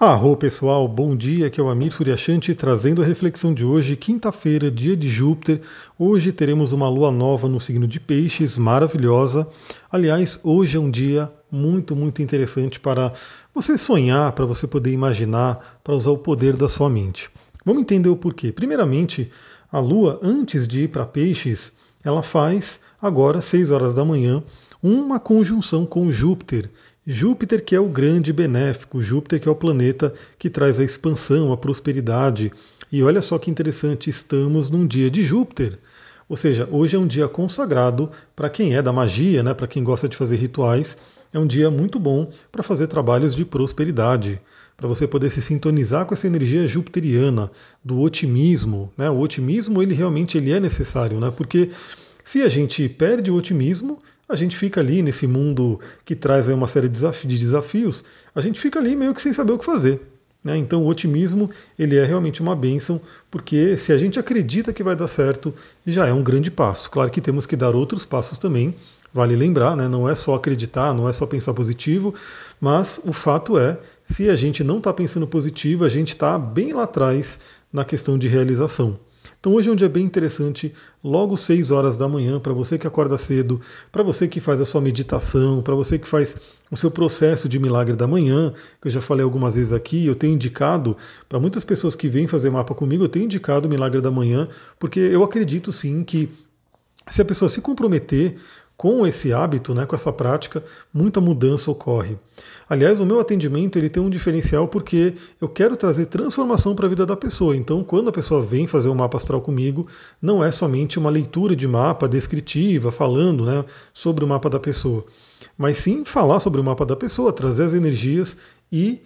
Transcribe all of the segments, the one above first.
Arro pessoal, bom dia, aqui é o Amir Suryashanti trazendo a reflexão de hoje, quinta-feira, dia de Júpiter. Hoje teremos uma lua nova no signo de Peixes, maravilhosa. Aliás, hoje é um dia muito, muito interessante para você sonhar, para você poder imaginar, para usar o poder da sua mente. Vamos entender o porquê. Primeiramente, a lua, antes de ir para Peixes, ela faz agora, 6 horas da manhã, uma conjunção com Júpiter. Júpiter, que é o grande benéfico, Júpiter, que é o planeta que traz a expansão, a prosperidade. E olha só que interessante, estamos num dia de Júpiter. Ou seja, hoje é um dia consagrado para quem é da magia, né, para quem gosta de fazer rituais. É um dia muito bom para fazer trabalhos de prosperidade, para você poder se sintonizar com essa energia jupiteriana, do otimismo. Né? O otimismo ele realmente ele é necessário, né? porque se a gente perde o otimismo, a gente fica ali nesse mundo que traz uma série de desafios, a gente fica ali meio que sem saber o que fazer. Né? Então o otimismo ele é realmente uma bênção, porque se a gente acredita que vai dar certo, já é um grande passo. Claro que temos que dar outros passos também, vale lembrar, né? não é só acreditar, não é só pensar positivo, mas o fato é, se a gente não está pensando positivo, a gente está bem lá atrás na questão de realização. Então hoje é um dia bem interessante, logo 6 horas da manhã, para você que acorda cedo, para você que faz a sua meditação, para você que faz o seu processo de milagre da manhã, que eu já falei algumas vezes aqui, eu tenho indicado, para muitas pessoas que vêm fazer mapa comigo, eu tenho indicado o milagre da manhã, porque eu acredito sim que se a pessoa se comprometer com esse hábito, né, com essa prática, muita mudança ocorre. Aliás, o meu atendimento ele tem um diferencial porque eu quero trazer transformação para a vida da pessoa. Então, quando a pessoa vem fazer um mapa astral comigo, não é somente uma leitura de mapa descritiva, falando né, sobre o mapa da pessoa, mas sim falar sobre o mapa da pessoa, trazer as energias e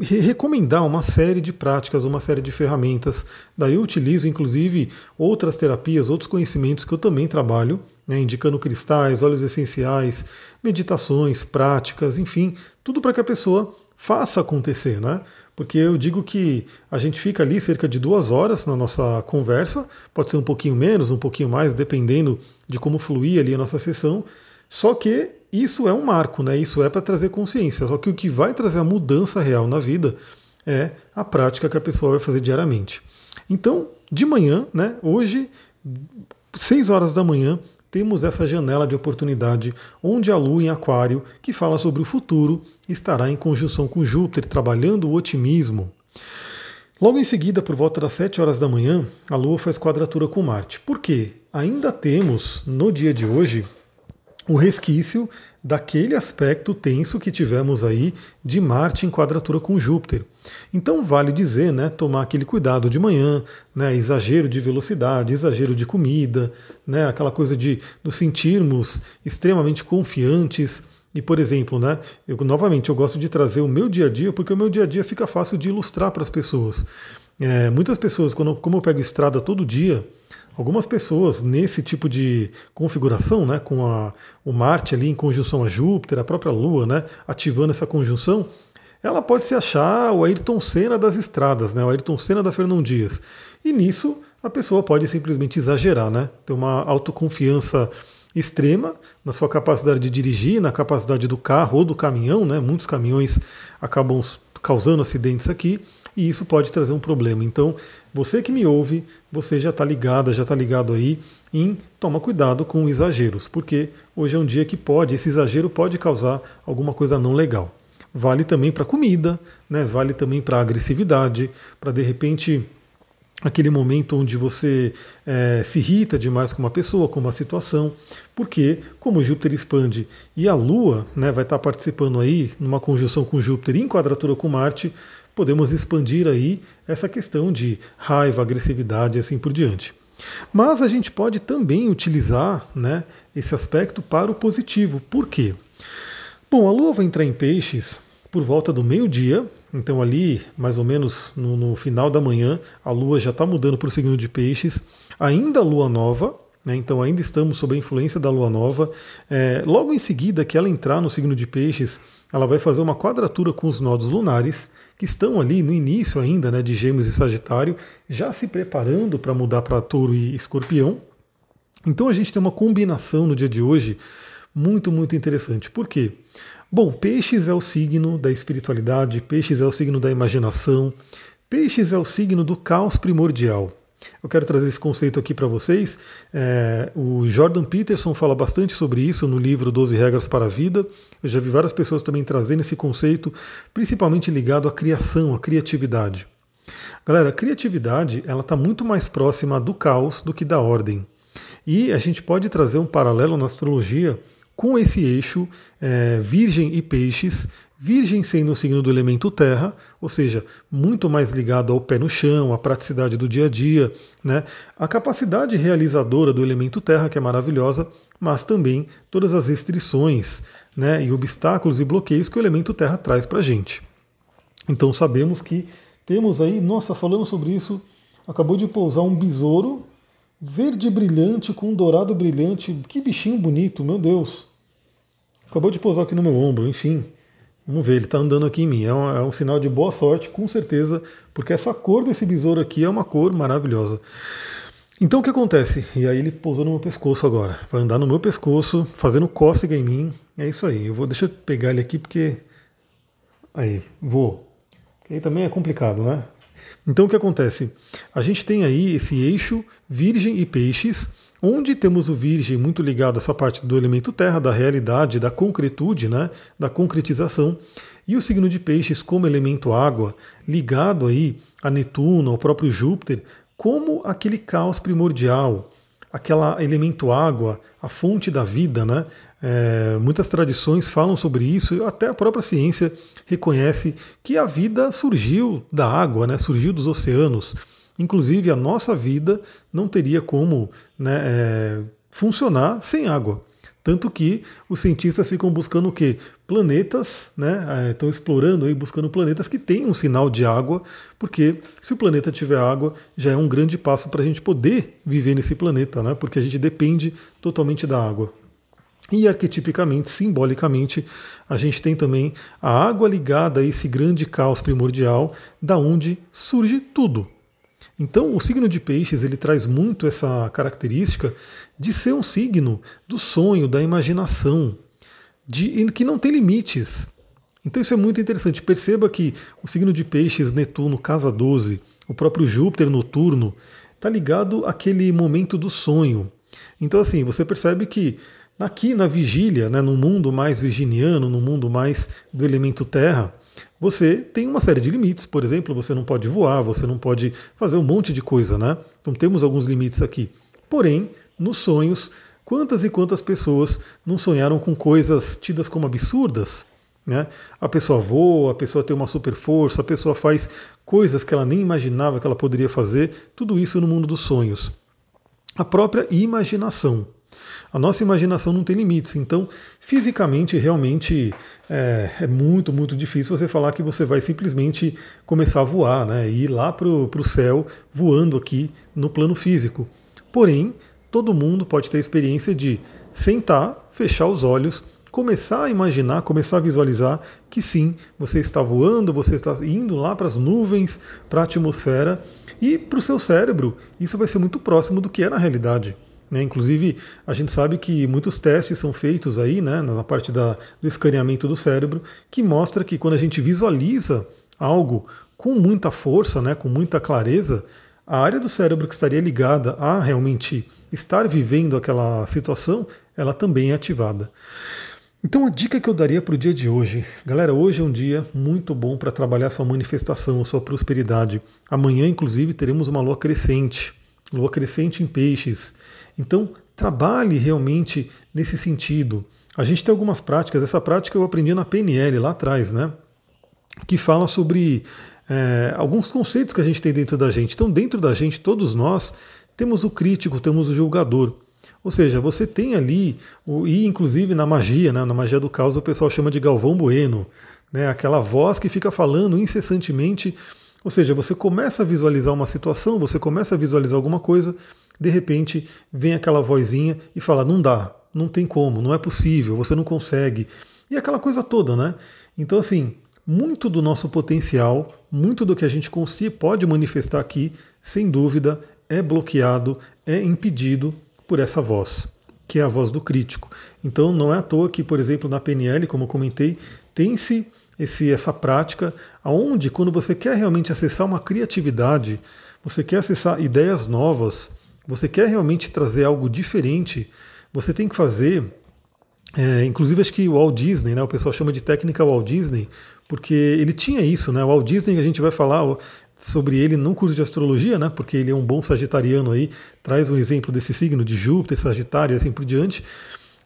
recomendar uma série de práticas, uma série de ferramentas. Daí eu utilizo, inclusive, outras terapias, outros conhecimentos que eu também trabalho, né, indicando cristais, óleos essenciais, meditações, práticas, enfim, tudo para que a pessoa faça acontecer, né? Porque eu digo que a gente fica ali cerca de duas horas na nossa conversa, pode ser um pouquinho menos, um pouquinho mais, dependendo de como fluir ali a nossa sessão. Só que isso é um marco, né? Isso é para trazer consciência. Só que o que vai trazer a mudança real na vida é a prática que a pessoa vai fazer diariamente. Então, de manhã, né? Hoje, 6 horas da manhã, temos essa janela de oportunidade onde a Lua em Aquário, que fala sobre o futuro, estará em conjunção com Júpiter, trabalhando o otimismo. Logo em seguida, por volta das 7 horas da manhã, a Lua faz quadratura com Marte. Por quê? Ainda temos, no dia de hoje, o resquício daquele aspecto tenso que tivemos aí de Marte em quadratura com Júpiter. Então vale dizer, né, tomar aquele cuidado de manhã, né, exagero de velocidade, exagero de comida, né, aquela coisa de nos sentirmos extremamente confiantes. E, por exemplo, né, eu, novamente eu gosto de trazer o meu dia a dia, porque o meu dia a dia fica fácil de ilustrar para as pessoas. É, muitas pessoas, quando, como eu pego estrada todo dia, Algumas pessoas nesse tipo de configuração, né, com a, o Marte ali em conjunção a Júpiter, a própria Lua, né, ativando essa conjunção, ela pode se achar o Ayrton Senna das estradas, né, o Ayrton Senna da Fernão Dias. E nisso a pessoa pode simplesmente exagerar, né, ter uma autoconfiança extrema na sua capacidade de dirigir, na capacidade do carro ou do caminhão, né, muitos caminhões acabam causando acidentes aqui e isso pode trazer um problema. Então, você que me ouve, você já está ligada, já está ligado aí em toma cuidado com exageros, porque hoje é um dia que pode, esse exagero pode causar alguma coisa não legal. Vale também para comida, né? vale também para agressividade, para de repente aquele momento onde você é, se irrita demais com uma pessoa, com uma situação, porque como Júpiter expande e a Lua né, vai estar tá participando aí numa conjunção com Júpiter em quadratura com Marte, podemos expandir aí essa questão de raiva, agressividade e assim por diante. Mas a gente pode também utilizar né, esse aspecto para o positivo. Por quê? Bom, a Lua vai entrar em peixes por volta do meio-dia, então ali, mais ou menos no, no final da manhã, a Lua já está mudando para o signo de peixes, ainda Lua nova, né, então ainda estamos sob a influência da Lua nova. É, logo em seguida que ela entrar no signo de peixes, ela vai fazer uma quadratura com os nodos lunares, que estão ali no início ainda né, de Gêmeos e Sagitário, já se preparando para mudar para Touro e Escorpião. Então a gente tem uma combinação no dia de hoje muito, muito interessante. Por quê? Bom, peixes é o signo da espiritualidade, peixes é o signo da imaginação, peixes é o signo do caos primordial. Eu quero trazer esse conceito aqui para vocês. É, o Jordan Peterson fala bastante sobre isso no livro 12 Regras para a Vida. Eu já vi várias pessoas também trazendo esse conceito, principalmente ligado à criação, à criatividade. Galera, a criatividade ela está muito mais próxima do caos do que da ordem. E a gente pode trazer um paralelo na astrologia com esse eixo é, Virgem e Peixes, Virgem sendo o signo do elemento terra, ou seja, muito mais ligado ao pé no chão, à praticidade do dia a dia, né? a capacidade realizadora do elemento terra, que é maravilhosa, mas também todas as restrições né? e obstáculos e bloqueios que o elemento terra traz para a gente. Então sabemos que temos aí, nossa, falando sobre isso, acabou de pousar um besouro verde brilhante com um dourado brilhante. Que bichinho bonito, meu Deus. Acabou de pousar aqui no meu ombro, enfim. Vamos ver, ele está andando aqui em mim. É um, é um, sinal de boa sorte, com certeza, porque essa cor desse besouro aqui é uma cor maravilhosa. Então o que acontece? E aí ele pousou no meu pescoço agora. Vai andar no meu pescoço, fazendo cócega em mim. É isso aí. Eu vou, deixa eu pegar ele aqui porque. Aí, vou. Aí também é complicado, né? Então o que acontece? A gente tem aí esse eixo Virgem e Peixes, onde temos o Virgem muito ligado a essa parte do elemento terra, da realidade, da concretude, né, da concretização, e o signo de Peixes como elemento água, ligado aí a Netuno, ao próprio Júpiter, como aquele caos primordial, aquela elemento água, a fonte da vida, né? É, muitas tradições falam sobre isso, até a própria ciência reconhece que a vida surgiu da água, né? surgiu dos oceanos. Inclusive, a nossa vida não teria como né, é, funcionar sem água. Tanto que os cientistas ficam buscando o quê? Planetas, né? Estão é, explorando aí, buscando planetas que tenham um sinal de água, porque se o planeta tiver água, já é um grande passo para a gente poder viver nesse planeta, né? Porque a gente depende totalmente da água. E arquetipicamente, simbolicamente, a gente tem também a água ligada a esse grande caos primordial, da onde surge tudo. Então, o signo de Peixes ele traz muito essa característica de ser um signo do sonho, da imaginação, de que não tem limites. Então, isso é muito interessante. Perceba que o signo de Peixes, Netuno, casa 12, o próprio Júpiter noturno, está ligado àquele momento do sonho. Então, assim, você percebe que aqui na vigília, né, no mundo mais virginiano, no mundo mais do elemento terra, você tem uma série de limites. Por exemplo, você não pode voar, você não pode fazer um monte de coisa, né? Então temos alguns limites aqui. Porém, nos sonhos, quantas e quantas pessoas não sonharam com coisas tidas como absurdas? Né? A pessoa voa, a pessoa tem uma super força, a pessoa faz coisas que ela nem imaginava que ela poderia fazer, tudo isso no mundo dos sonhos. A própria imaginação. A nossa imaginação não tem limites, então fisicamente realmente é, é, muito, muito difícil você falar que você vai simplesmente começar a voar, né, ir lá para o céu voando aqui no plano físico. Porém, todo mundo pode ter a experiência de sentar, fechar os olhos, começar a imaginar, começar a visualizar que sim, você está voando, você está indo lá para as nuvens, para a atmosfera, e para o seu cérebro isso vai ser muito próximo do que é na realidade. Né? Inclusive, a gente sabe que muitos testes são feitos aí, né, na parte da, do escaneamento do cérebro, que mostra que quando a gente visualiza algo com muita força, né, com muita clareza, a área do cérebro que estaria ligada a realmente estar vivendo aquela situação, ela também é ativada. Então a dica que eu daria para o dia de hoje, galera, hoje é um dia muito bom para trabalhar sua manifestação, sua prosperidade. Amanhã, inclusive, teremos uma lua crescente lua crescente em peixes. Então, trabalhe realmente nesse sentido. A gente tem algumas práticas, essa prática eu aprendi na PNL lá atrás, né? Que fala sobre é, alguns conceitos que a gente tem dentro da gente. Então, dentro da gente, todos nós temos o crítico, temos o julgador. Ou seja, você tem ali, e inclusive na magia, né, na magia do caos, o pessoal chama de Galvão Bueno, né, aquela voz que fica falando incessantemente ou seja, você começa a visualizar uma situação, você começa a visualizar alguma coisa, de repente vem aquela vozinha e fala: não dá, não tem como, não é possível, você não consegue. E aquela coisa toda, né? Então, assim, muito do nosso potencial, muito do que a gente consiga, pode manifestar aqui, sem dúvida, é bloqueado, é impedido por essa voz. que é a voz do crítico. Então não é à toa que, por exemplo, na PNL, como eu comentei, tem-se esse, essa prática aonde quando você quer realmente acessar uma criatividade, você quer acessar ideias novas, você quer realmente trazer algo diferente, você tem que fazer. É, inclusive acho que o Walt Disney, né, o pessoal chama de técnica Walt Disney, porque ele tinha isso, né? O Walt Disney a gente vai falar sobre ele no curso de astrologia, né? Porque ele é um bom sagitariano aí, traz um exemplo desse signo de Júpiter, Sagitário e assim por diante.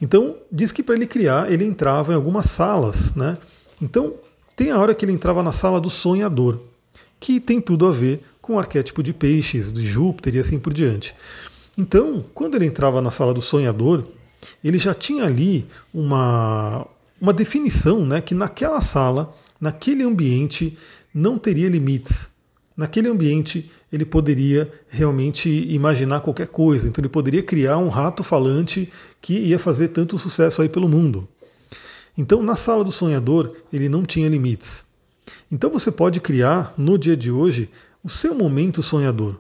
Então, diz que para ele criar, ele entrava em algumas salas, né? Então, tem a hora que ele entrava na sala do sonhador, que tem tudo a ver com o arquétipo de peixes, de Júpiter e assim por diante. Então, quando ele entrava na sala do sonhador, ele já tinha ali uma, uma definição né, que naquela sala, naquele ambiente, não teria limites. Naquele ambiente, ele poderia realmente imaginar qualquer coisa. Então, ele poderia criar um rato falante que ia fazer tanto sucesso aí pelo mundo. Então, na sala do sonhador, ele não tinha limites. Então, você pode criar no dia de hoje o seu momento sonhador.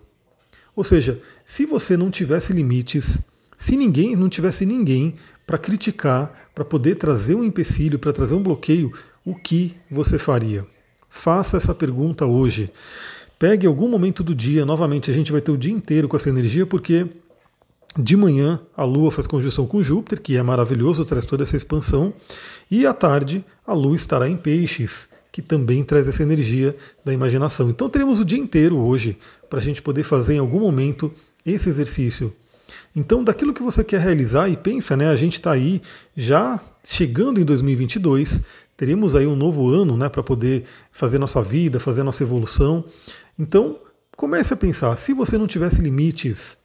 Ou seja, se você não tivesse limites, se ninguém não tivesse ninguém para criticar, para poder trazer um empecilho, para trazer um bloqueio, o que você faria? Faça essa pergunta hoje. Pegue algum momento do dia, novamente a gente vai ter o dia inteiro com essa energia, porque de manhã a Lua faz conjunção com Júpiter, que é maravilhoso, traz toda essa expansão, e à tarde a Lua estará em Peixes, que também traz essa energia da imaginação. Então teremos o dia inteiro hoje para a gente poder fazer em algum momento esse exercício. Então, daquilo que você quer realizar, e pensa, né? A gente está aí já chegando em 2022, teremos aí um novo ano né, para poder fazer nossa vida, fazer nossa evolução. Então, comece a pensar, se você não tivesse limites,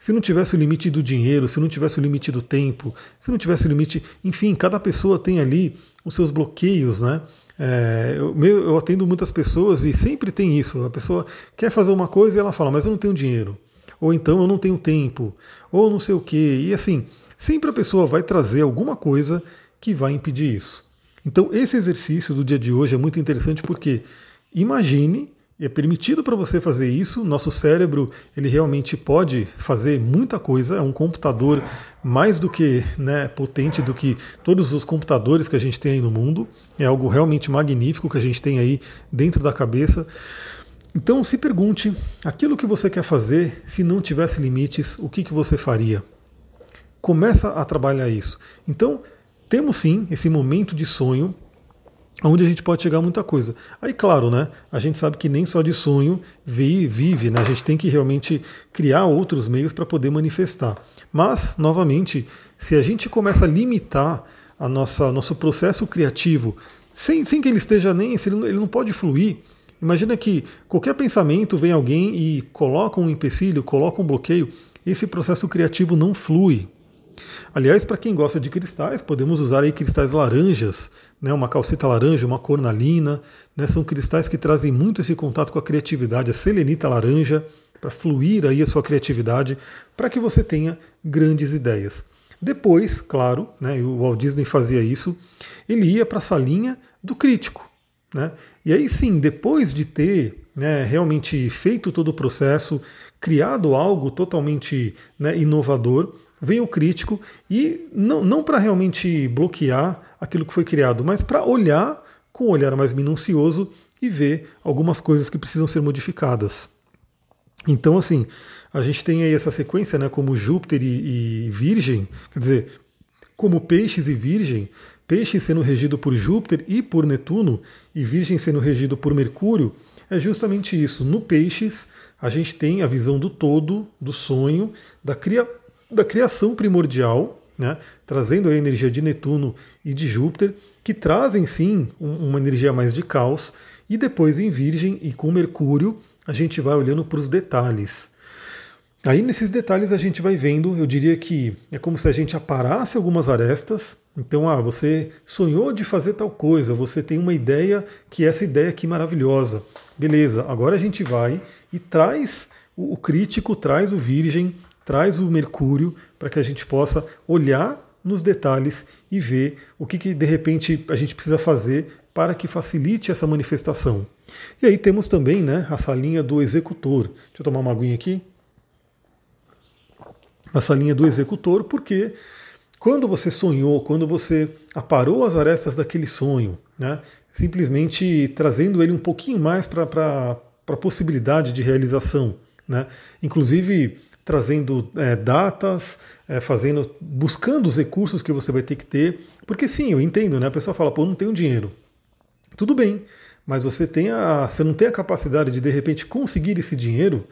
se não tivesse o limite do dinheiro, se não tivesse o limite do tempo, se não tivesse o limite, enfim, cada pessoa tem ali os seus bloqueios, né? É, eu, eu atendo muitas pessoas e sempre tem isso. A pessoa quer fazer uma coisa e ela fala, mas eu não tenho dinheiro. Ou então eu não tenho tempo. Ou não sei o quê. E assim, sempre a pessoa vai trazer alguma coisa que vai impedir isso. Então esse exercício do dia de hoje é muito interessante porque imagine é permitido para você fazer isso. Nosso cérebro ele realmente pode fazer muita coisa. É um computador mais do que né, potente do que todos os computadores que a gente tem aí no mundo. É algo realmente magnífico que a gente tem aí dentro da cabeça. Então se pergunte aquilo que você quer fazer, se não tivesse limites, o que, que você faria? Começa a trabalhar isso. Então temos sim esse momento de sonho onde a gente pode chegar a muita coisa. Aí, claro, né, a gente sabe que nem só de sonho vive, né, a gente tem que realmente criar outros meios para poder manifestar. Mas, novamente, se a gente começa a limitar a nossa nosso processo criativo, sem, sem que ele esteja nem, ele ele não pode fluir, imagina que qualquer pensamento vem alguém e coloca um empecilho, coloca um bloqueio, esse processo criativo não flui, Aliás, para quem gosta de cristais, podemos usar aí cristais laranjas, né, uma calcita laranja, uma cornalina, né, são cristais que trazem muito esse contato com a criatividade, a selenita laranja, para fluir aí a sua criatividade, para que você tenha grandes ideias. Depois, claro, né, o Walt Disney fazia isso, ele ia para a salinha do crítico. Né? E aí sim, depois de ter né, realmente feito todo o processo, criado algo totalmente né, inovador, vem o crítico e não, não para realmente bloquear aquilo que foi criado, mas para olhar com um olhar mais minucioso e ver algumas coisas que precisam ser modificadas. Então, assim, a gente tem aí essa sequência, né, como Júpiter e, e Virgem, quer dizer, como Peixes e Virgem, Peixes sendo regido por Júpiter e por Netuno, e Virgem sendo regido por Mercúrio, é justamente isso. No Peixes, a gente tem a visão do todo, do sonho, da, cria da criação primordial, né, trazendo a energia de Netuno e de Júpiter, que trazem sim uma energia mais de caos, e depois em Virgem e com Mercúrio a gente vai olhando para os detalhes. Aí nesses detalhes a gente vai vendo, eu diria que é como se a gente aparasse algumas arestas. Então, ah, você sonhou de fazer tal coisa, você tem uma ideia que é essa ideia aqui maravilhosa. Beleza, agora a gente vai e traz o crítico, traz o virgem, traz o Mercúrio para que a gente possa olhar nos detalhes e ver o que, que de repente a gente precisa fazer para que facilite essa manifestação. E aí temos também né, a salinha do executor. Deixa eu tomar uma aguinha aqui. essa linha do executor, porque quando você sonhou, quando você aparou as arestas daquele sonho, né, simplesmente trazendo ele um pouquinho mais para a possibilidade de realização, né, inclusive trazendo é, datas, é, fazendo, buscando os recursos que você vai ter que ter, porque sim, eu entendo, né? A pessoa fala, pô, não tenho dinheiro. Tudo bem, mas você tem a, você não tem a capacidade de de repente conseguir esse dinheiro.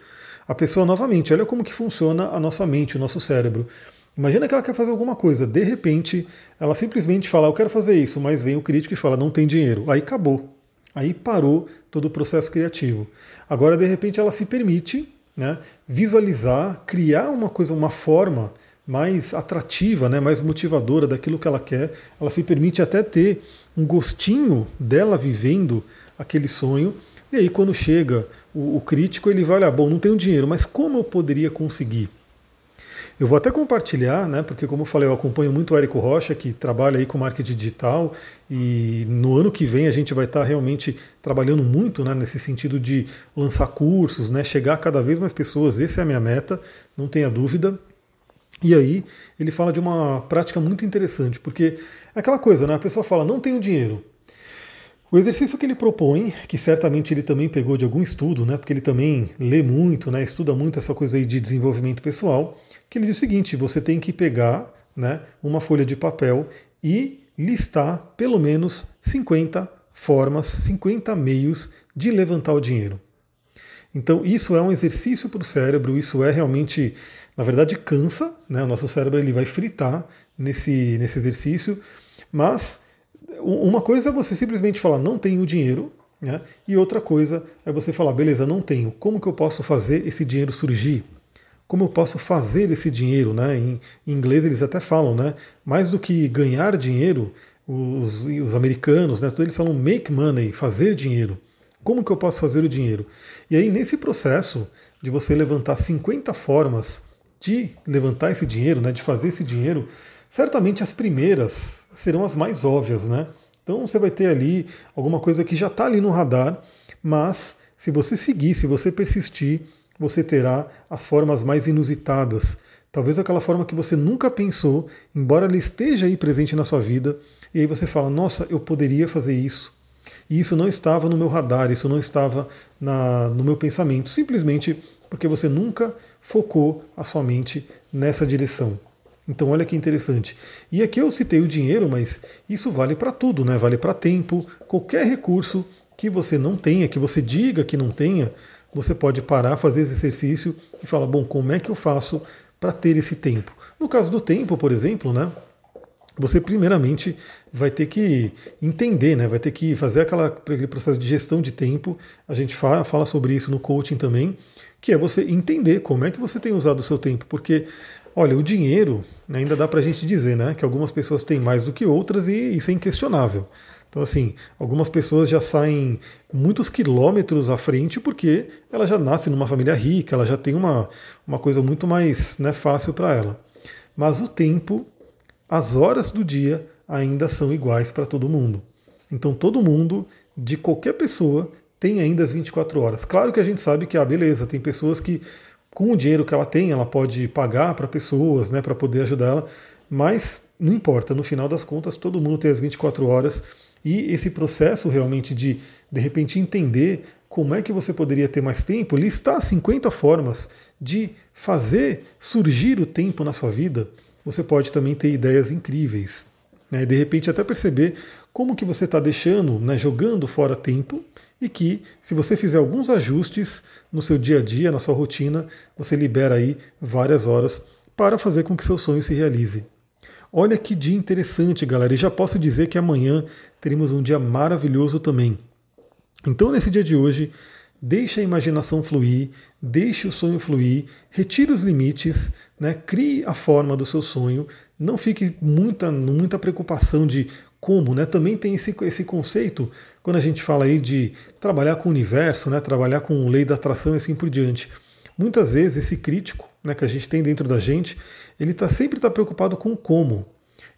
A pessoa novamente, olha como que funciona a nossa mente, o nosso cérebro. Imagina que ela quer fazer alguma coisa, de repente ela simplesmente fala, eu quero fazer isso, mas vem o crítico e fala, não tem dinheiro. Aí acabou. Aí parou todo o processo criativo. Agora, de repente, ela se permite né, visualizar, criar uma coisa, uma forma mais atrativa, né, mais motivadora daquilo que ela quer. Ela se permite até ter um gostinho dela vivendo aquele sonho. E aí, quando chega o, o crítico, ele vai olhar: bom, não tenho dinheiro, mas como eu poderia conseguir? Eu vou até compartilhar, né, porque como eu falei, eu acompanho muito o Érico Rocha, que trabalha aí com marketing digital, e no ano que vem a gente vai estar realmente trabalhando muito né, nesse sentido de lançar cursos, né, chegar a cada vez mais pessoas, essa é a minha meta, não tenha dúvida. E aí ele fala de uma prática muito interessante, porque é aquela coisa, né, a pessoa fala, não tenho dinheiro, o exercício que ele propõe, que certamente ele também pegou de algum estudo, né, porque ele também lê muito, né, estuda muito essa coisa aí de desenvolvimento pessoal, que ele diz o seguinte: você tem que pegar né, uma folha de papel e listar pelo menos 50 formas, 50 meios de levantar o dinheiro. Então, isso é um exercício para o cérebro, isso é realmente, na verdade, cansa, né? o nosso cérebro ele vai fritar nesse, nesse exercício, mas uma coisa é você simplesmente falar, não tenho dinheiro, né? e outra coisa é você falar, beleza, não tenho, como que eu posso fazer esse dinheiro surgir? Como eu posso fazer esse dinheiro? Né? Em, em inglês eles até falam, né? mais do que ganhar dinheiro, os, os americanos, né, eles falam make money, fazer dinheiro. Como que eu posso fazer o dinheiro? E aí, nesse processo de você levantar 50 formas de levantar esse dinheiro, né, de fazer esse dinheiro, certamente as primeiras serão as mais óbvias, né? Então você vai ter ali alguma coisa que já está ali no radar, mas se você seguir, se você persistir, você terá as formas mais inusitadas. Talvez aquela forma que você nunca pensou, embora ela esteja aí presente na sua vida, e aí você fala: Nossa, eu poderia fazer isso. E isso não estava no meu radar, isso não estava na, no meu pensamento, simplesmente porque você nunca focou a sua mente nessa direção. Então olha que interessante. E aqui eu citei o dinheiro, mas isso vale para tudo, né? Vale para tempo, qualquer recurso que você não tenha, que você diga que não tenha, você pode parar, fazer esse exercício e falar, bom, como é que eu faço para ter esse tempo? No caso do tempo, por exemplo, né? Você primeiramente vai ter que entender, né? vai ter que fazer aquela, aquele processo de gestão de tempo. A gente fala, fala sobre isso no coaching também, que é você entender como é que você tem usado o seu tempo, porque Olha, o dinheiro ainda dá para a gente dizer, né, que algumas pessoas têm mais do que outras e isso é inquestionável. Então, assim, algumas pessoas já saem muitos quilômetros à frente porque ela já nasce numa família rica, ela já tem uma, uma coisa muito mais né, fácil para ela. Mas o tempo, as horas do dia ainda são iguais para todo mundo. Então, todo mundo, de qualquer pessoa, tem ainda as 24 horas. Claro que a gente sabe que, ah, beleza, tem pessoas que, com o dinheiro que ela tem, ela pode pagar para pessoas, né, para poder ajudar ela, mas não importa, no final das contas, todo mundo tem as 24 horas e esse processo realmente de, de repente, entender como é que você poderia ter mais tempo, listar 50 formas de fazer surgir o tempo na sua vida, você pode também ter ideias incríveis. Né? De repente até perceber como que você está deixando, né, jogando fora tempo e que se você fizer alguns ajustes no seu dia a dia, na sua rotina, você libera aí várias horas para fazer com que seu sonho se realize. Olha que dia interessante, galera. E já posso dizer que amanhã teremos um dia maravilhoso também. Então, nesse dia de hoje, deixe a imaginação fluir, deixe o sonho fluir, retire os limites, né? crie a forma do seu sonho. Não fique muita, muita preocupação de como, né? Também tem esse, esse conceito quando a gente fala aí de trabalhar com o universo, né? Trabalhar com lei da atração e assim por diante. Muitas vezes esse crítico né, que a gente tem dentro da gente, ele tá, sempre está preocupado com como.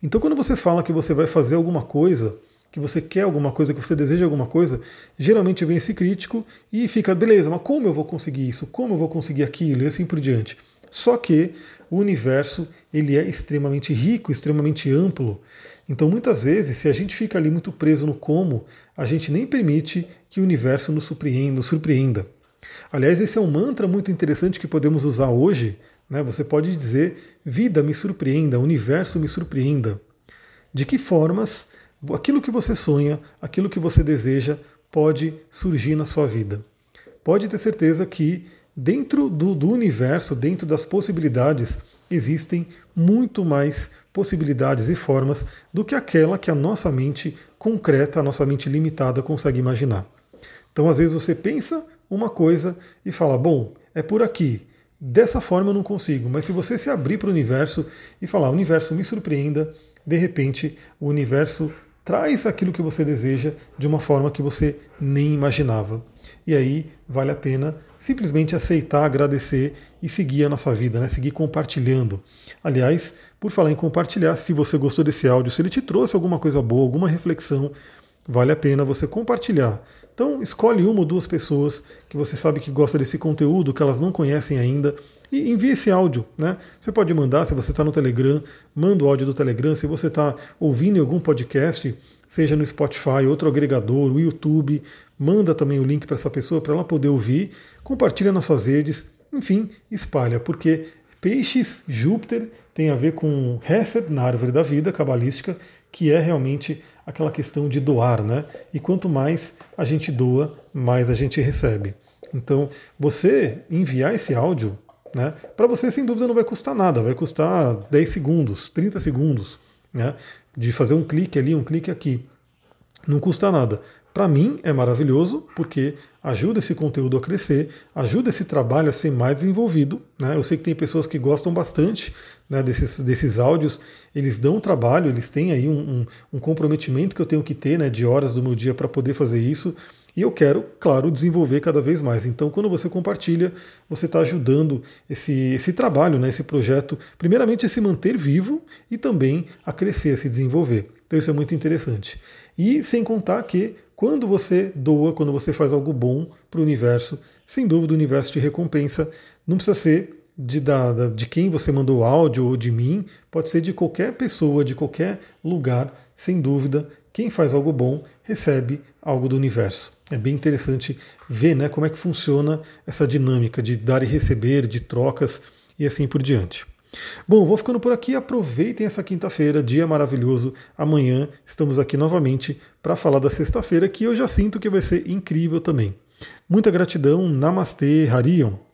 Então quando você fala que você vai fazer alguma coisa, que você quer alguma coisa, que você deseja alguma coisa, geralmente vem esse crítico e fica, beleza, mas como eu vou conseguir isso? Como eu vou conseguir aquilo? E assim por diante. Só que o universo ele é extremamente rico, extremamente amplo. Então, muitas vezes, se a gente fica ali muito preso no como, a gente nem permite que o universo nos surpreenda. Aliás, esse é um mantra muito interessante que podemos usar hoje. Né? Você pode dizer: vida me surpreenda, universo me surpreenda. De que formas aquilo que você sonha, aquilo que você deseja, pode surgir na sua vida? Pode ter certeza que dentro do, do universo, dentro das possibilidades, existem muito mais possibilidades e formas do que aquela que a nossa mente concreta, a nossa mente limitada consegue imaginar. Então, às vezes, você pensa uma coisa e fala: bom, é por aqui. Dessa forma eu não consigo. Mas se você se abrir para o universo e falar: universo me surpreenda, de repente o universo traz aquilo que você deseja de uma forma que você nem imaginava. E aí vale a pena simplesmente aceitar, agradecer e seguir a nossa vida, né? seguir compartilhando. Aliás, por falar em compartilhar, se você gostou desse áudio, se ele te trouxe alguma coisa boa, alguma reflexão, vale a pena você compartilhar. Então, escolhe uma ou duas pessoas que você sabe que gosta desse conteúdo, que elas não conhecem ainda, e envie esse áudio. Né? Você pode mandar, se você está no Telegram, manda o áudio do Telegram. Se você está ouvindo algum podcast, seja no Spotify, outro agregador, o YouTube, manda também o link para essa pessoa para ela poder ouvir, compartilha nas suas redes, enfim, espalha, porque Peixes, Júpiter tem a ver com Reset na árvore da vida cabalística, que é realmente aquela questão de doar, né? E quanto mais a gente doa, mais a gente recebe. Então, você enviar esse áudio, né? Para você, sem dúvida, não vai custar nada, vai custar 10 segundos, 30 segundos, né? De fazer um clique ali, um clique aqui. Não custa nada. Para mim é maravilhoso porque ajuda esse conteúdo a crescer, ajuda esse trabalho a ser mais desenvolvido. Né? Eu sei que tem pessoas que gostam bastante né, desses, desses áudios, eles dão trabalho, eles têm aí um, um, um comprometimento que eu tenho que ter né, de horas do meu dia para poder fazer isso. E eu quero, claro, desenvolver cada vez mais. Então, quando você compartilha, você está ajudando esse, esse trabalho, né, esse projeto, primeiramente a se manter vivo e também a crescer, a se desenvolver. Então, isso é muito interessante. E sem contar que quando você doa, quando você faz algo bom para o universo, sem dúvida o universo te recompensa. Não precisa ser de, da, de quem você mandou o áudio ou de mim, pode ser de qualquer pessoa, de qualquer lugar, sem dúvida. Quem faz algo bom recebe algo do universo. É bem interessante ver né, como é que funciona essa dinâmica de dar e receber, de trocas e assim por diante. Bom, vou ficando por aqui. Aproveitem essa quinta-feira, dia maravilhoso. Amanhã estamos aqui novamente para falar da sexta-feira, que eu já sinto que vai ser incrível também. Muita gratidão. Namastê, Harion.